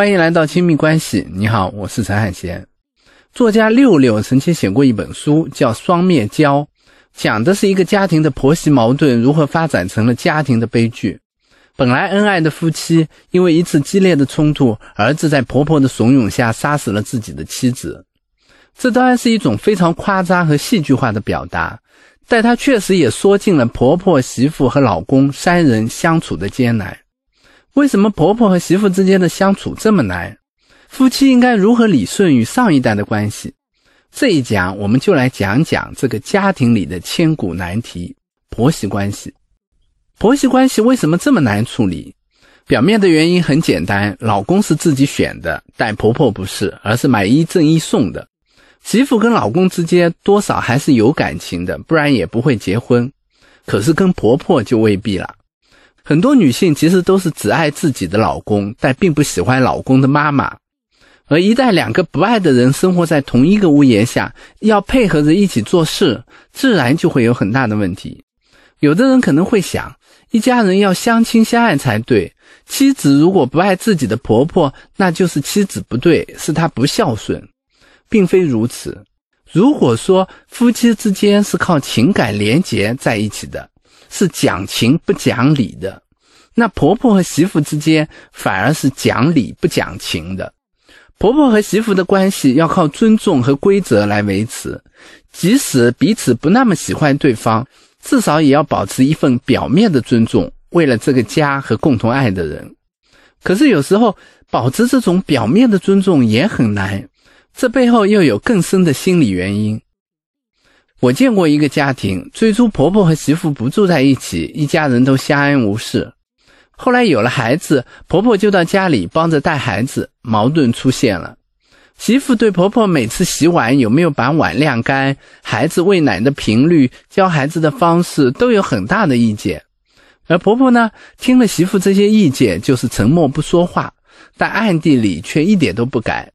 欢迎来到亲密关系。你好，我是陈海贤。作家六六曾经写过一本书，叫《双面胶》，讲的是一个家庭的婆媳矛盾如何发展成了家庭的悲剧。本来恩爱的夫妻，因为一次激烈的冲突，儿子在婆婆的怂恿下杀死了自己的妻子。这当然是一种非常夸张和戏剧化的表达，但它确实也说尽了婆婆、媳妇和老公三人相处的艰难。为什么婆婆和媳妇之间的相处这么难？夫妻应该如何理顺与上一代的关系？这一讲我们就来讲讲这个家庭里的千古难题——婆媳关系。婆媳关系为什么这么难处理？表面的原因很简单：老公是自己选的，但婆婆不是，而是买一赠一送的。媳妇跟老公之间多少还是有感情的，不然也不会结婚。可是跟婆婆就未必了。很多女性其实都是只爱自己的老公，但并不喜欢老公的妈妈。而一旦两个不爱的人生活在同一个屋檐下，要配合着一起做事，自然就会有很大的问题。有的人可能会想，一家人要相亲相爱才对。妻子如果不爱自己的婆婆，那就是妻子不对，是她不孝顺，并非如此。如果说夫妻之间是靠情感连结在一起的，是讲情不讲理的，那婆婆和媳妇之间反而是讲理不讲情的。婆婆和媳妇的关系要靠尊重和规则来维持，即使彼此不那么喜欢对方，至少也要保持一份表面的尊重，为了这个家和共同爱的人。可是有时候保持这种表面的尊重也很难，这背后又有更深的心理原因。我见过一个家庭，最初婆婆和媳妇不住在一起，一家人都相安无事。后来有了孩子，婆婆就到家里帮着带孩子，矛盾出现了。媳妇对婆婆每次洗碗有没有把碗晾干、孩子喂奶的频率、教孩子的方式都有很大的意见，而婆婆呢，听了媳妇这些意见就是沉默不说话，但暗地里却一点都不改。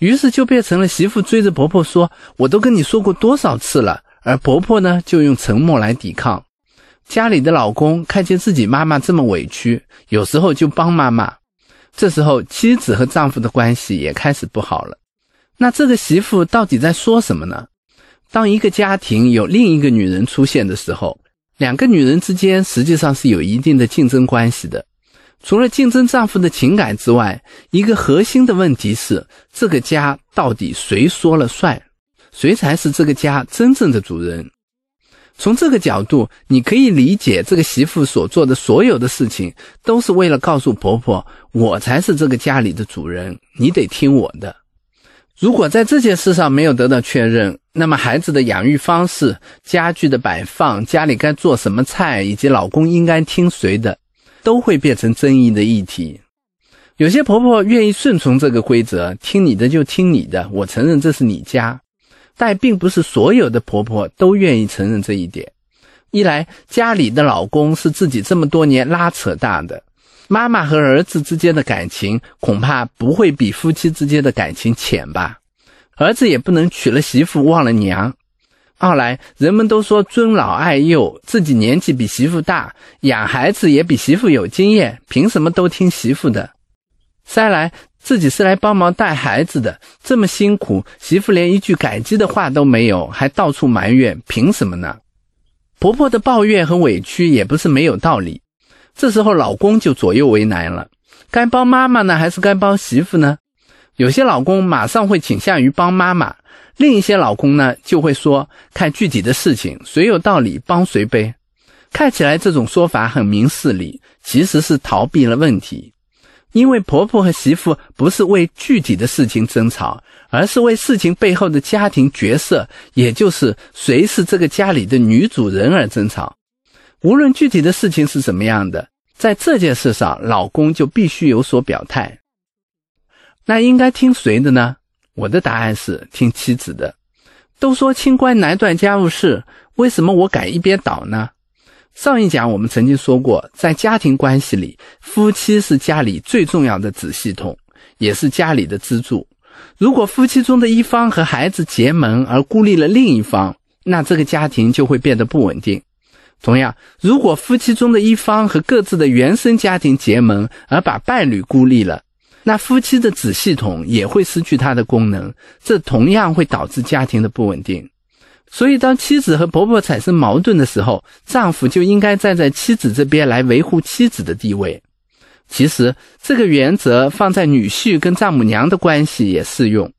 于是就变成了媳妇追着婆婆说：“我都跟你说过多少次了。”而婆婆呢，就用沉默来抵抗。家里的老公看见自己妈妈这么委屈，有时候就帮妈妈。这时候妻子和丈夫的关系也开始不好了。那这个媳妇到底在说什么呢？当一个家庭有另一个女人出现的时候，两个女人之间实际上是有一定的竞争关系的。除了竞争丈夫的情感之外，一个核心的问题是：这个家到底谁说了算？谁才是这个家真正的主人？从这个角度，你可以理解这个媳妇所做的所有的事情，都是为了告诉婆婆：我才是这个家里的主人，你得听我的。如果在这件事上没有得到确认，那么孩子的养育方式、家具的摆放、家里该做什么菜，以及老公应该听谁的。都会变成争议的议题。有些婆婆愿意顺从这个规则，听你的就听你的，我承认这是你家。但并不是所有的婆婆都愿意承认这一点。一来，家里的老公是自己这么多年拉扯大的，妈妈和儿子之间的感情恐怕不会比夫妻之间的感情浅吧？儿子也不能娶了媳妇忘了娘。二来，人们都说尊老爱幼，自己年纪比媳妇大，养孩子也比媳妇有经验，凭什么都听媳妇的？三来，自己是来帮忙带孩子的，这么辛苦，媳妇连一句感激的话都没有，还到处埋怨，凭什么呢？婆婆的抱怨和委屈也不是没有道理。这时候，老公就左右为难了，该帮妈妈呢，还是该帮媳妇呢？有些老公马上会倾向于帮妈妈。另一些老公呢，就会说看具体的事情，谁有道理帮谁呗。看起来这种说法很明事理，其实是逃避了问题。因为婆婆和媳妇不是为具体的事情争吵，而是为事情背后的家庭角色，也就是谁是这个家里的女主人而争吵。无论具体的事情是怎么样的，在这件事上，老公就必须有所表态。那应该听谁的呢？我的答案是听妻子的。都说清官难断家务事，为什么我敢一边倒呢？上一讲我们曾经说过，在家庭关系里，夫妻是家里最重要的子系统，也是家里的支柱。如果夫妻中的一方和孩子结盟而孤立了另一方，那这个家庭就会变得不稳定。同样，如果夫妻中的一方和各自的原生家庭结盟而把伴侣孤立了，那夫妻的子系统也会失去它的功能，这同样会导致家庭的不稳定。所以，当妻子和婆婆产生矛盾的时候，丈夫就应该站在妻子这边来维护妻子的地位。其实，这个原则放在女婿跟丈母娘的关系也适用。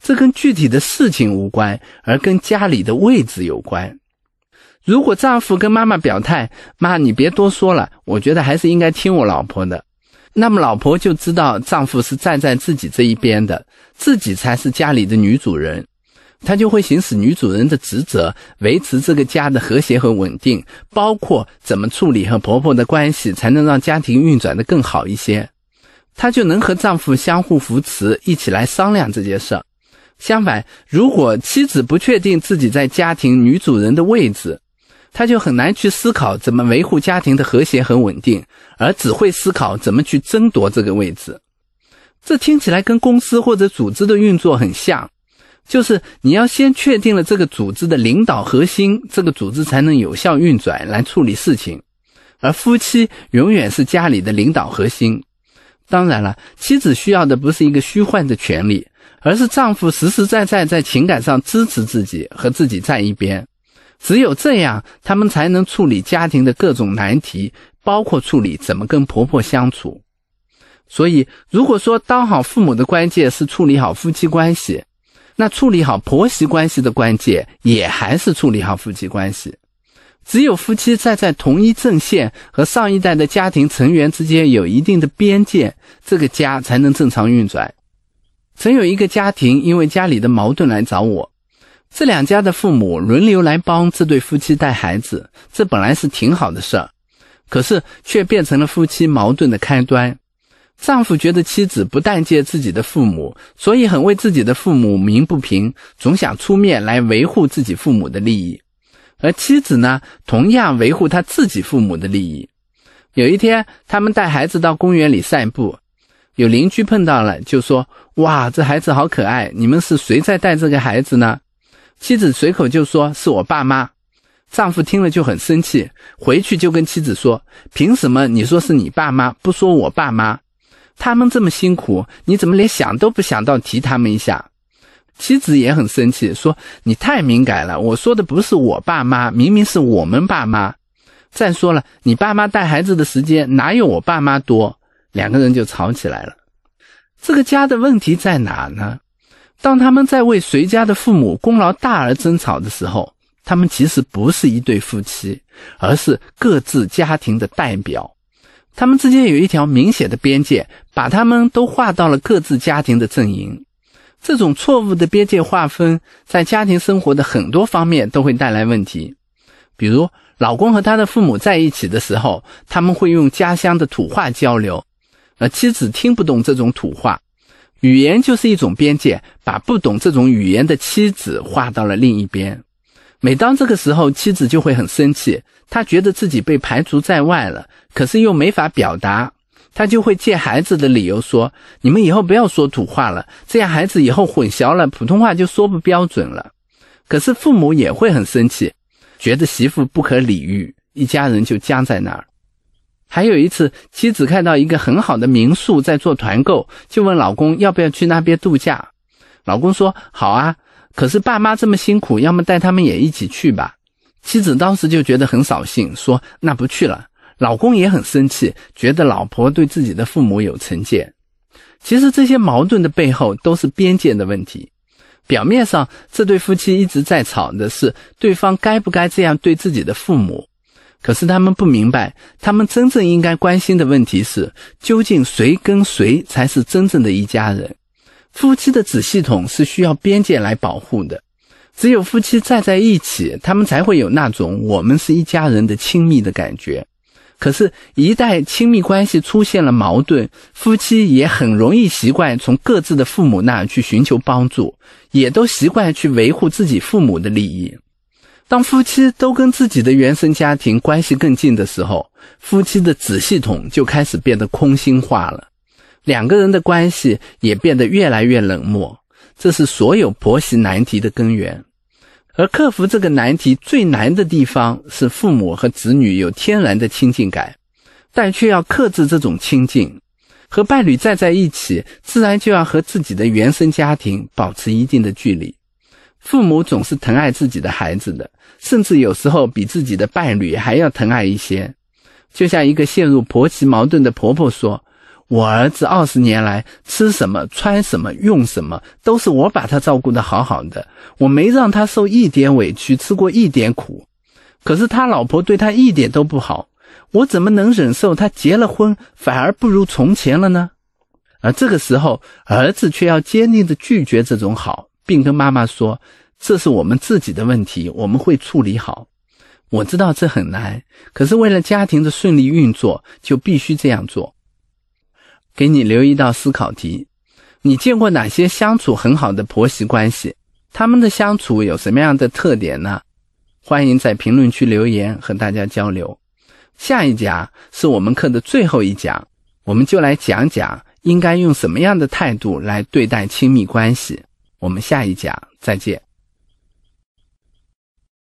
这跟具体的事情无关，而跟家里的位置有关。如果丈夫跟妈妈表态：“妈，你别多说了，我觉得还是应该听我老婆的。”那么，老婆就知道丈夫是站在自己这一边的，自己才是家里的女主人。她就会行使女主人的职责，维持这个家的和谐和稳定，包括怎么处理和婆婆的关系，才能让家庭运转的更好一些。她就能和丈夫相互扶持，一起来商量这件事儿。相反，如果妻子不确定自己在家庭女主人的位置，他就很难去思考怎么维护家庭的和谐和稳定，而只会思考怎么去争夺这个位置。这听起来跟公司或者组织的运作很像。就是你要先确定了这个组织的领导核心，这个组织才能有效运转来处理事情。而夫妻永远是家里的领导核心。当然了，妻子需要的不是一个虚幻的权利，而是丈夫实实在在在情感上支持自己和自己在一边。只有这样，他们才能处理家庭的各种难题，包括处理怎么跟婆婆相处。所以，如果说当好父母的关键是处理好夫妻关系。那处理好婆媳关系的关键，也还是处理好夫妻关系。只有夫妻站在同一阵线，和上一代的家庭成员之间有一定的边界，这个家才能正常运转。曾有一个家庭因为家里的矛盾来找我，这两家的父母轮流来帮这对夫妻带孩子，这本来是挺好的事儿，可是却变成了夫妻矛盾的开端。丈夫觉得妻子不待见自己的父母，所以很为自己的父母鸣不平，总想出面来维护自己父母的利益。而妻子呢，同样维护他自己父母的利益。有一天，他们带孩子到公园里散步，有邻居碰到了，就说：“哇，这孩子好可爱！你们是谁在带这个孩子呢？”妻子随口就说：“是我爸妈。”丈夫听了就很生气，回去就跟妻子说：“凭什么你说是你爸妈，不说我爸妈？”他们这么辛苦，你怎么连想都不想到提他们一下？妻子也很生气，说：“你太敏感了，我说的不是我爸妈，明明是我们爸妈。再说了，你爸妈带孩子的时间哪有我爸妈多？”两个人就吵起来了。这个家的问题在哪呢？当他们在为谁家的父母功劳大而争吵的时候，他们其实不是一对夫妻，而是各自家庭的代表。他们之间有一条明显的边界，把他们都划到了各自家庭的阵营。这种错误的边界划分，在家庭生活的很多方面都会带来问题。比如，老公和他的父母在一起的时候，他们会用家乡的土话交流，而妻子听不懂这种土话。语言就是一种边界，把不懂这种语言的妻子划到了另一边。每当这个时候，妻子就会很生气，她觉得自己被排除在外了，可是又没法表达，她就会借孩子的理由说：“你们以后不要说土话了，这样孩子以后混淆了，普通话就说不标准了。”可是父母也会很生气，觉得媳妇不可理喻，一家人就僵在那儿。还有一次，妻子看到一个很好的民宿在做团购，就问老公要不要去那边度假，老公说：“好啊。”可是爸妈这么辛苦，要么带他们也一起去吧。妻子当时就觉得很扫兴，说那不去了。老公也很生气，觉得老婆对自己的父母有成见。其实这些矛盾的背后都是边界的问题。表面上这对夫妻一直在吵的是对方该不该这样对自己的父母，可是他们不明白，他们真正应该关心的问题是究竟谁跟谁才是真正的一家人。夫妻的子系统是需要边界来保护的，只有夫妻站在一起，他们才会有那种我们是一家人的亲密的感觉。可是，一旦亲密关系出现了矛盾，夫妻也很容易习惯从各自的父母那去寻求帮助，也都习惯去维护自己父母的利益。当夫妻都跟自己的原生家庭关系更近的时候，夫妻的子系统就开始变得空心化了。两个人的关系也变得越来越冷漠，这是所有婆媳难题的根源。而克服这个难题最难的地方是父母和子女有天然的亲近感，但却要克制这种亲近。和伴侣站在一起，自然就要和自己的原生家庭保持一定的距离。父母总是疼爱自己的孩子的，甚至有时候比自己的伴侣还要疼爱一些。就像一个陷入婆媳矛盾的婆婆说：“我儿子二十年来吃什么、穿什么、用什么，都是我把他照顾得好好的，我没让他受一点委屈，吃过一点苦。可是他老婆对他一点都不好。”我怎么能忍受他结了婚反而不如从前了呢？而这个时候，儿子却要坚定地拒绝这种好，并跟妈妈说：“这是我们自己的问题，我们会处理好。”我知道这很难，可是为了家庭的顺利运作，就必须这样做。给你留一道思考题：你见过哪些相处很好的婆媳关系？他们的相处有什么样的特点呢？欢迎在评论区留言和大家交流。下一讲是我们课的最后一讲，我们就来讲讲应该用什么样的态度来对待亲密关系。我们下一讲再见。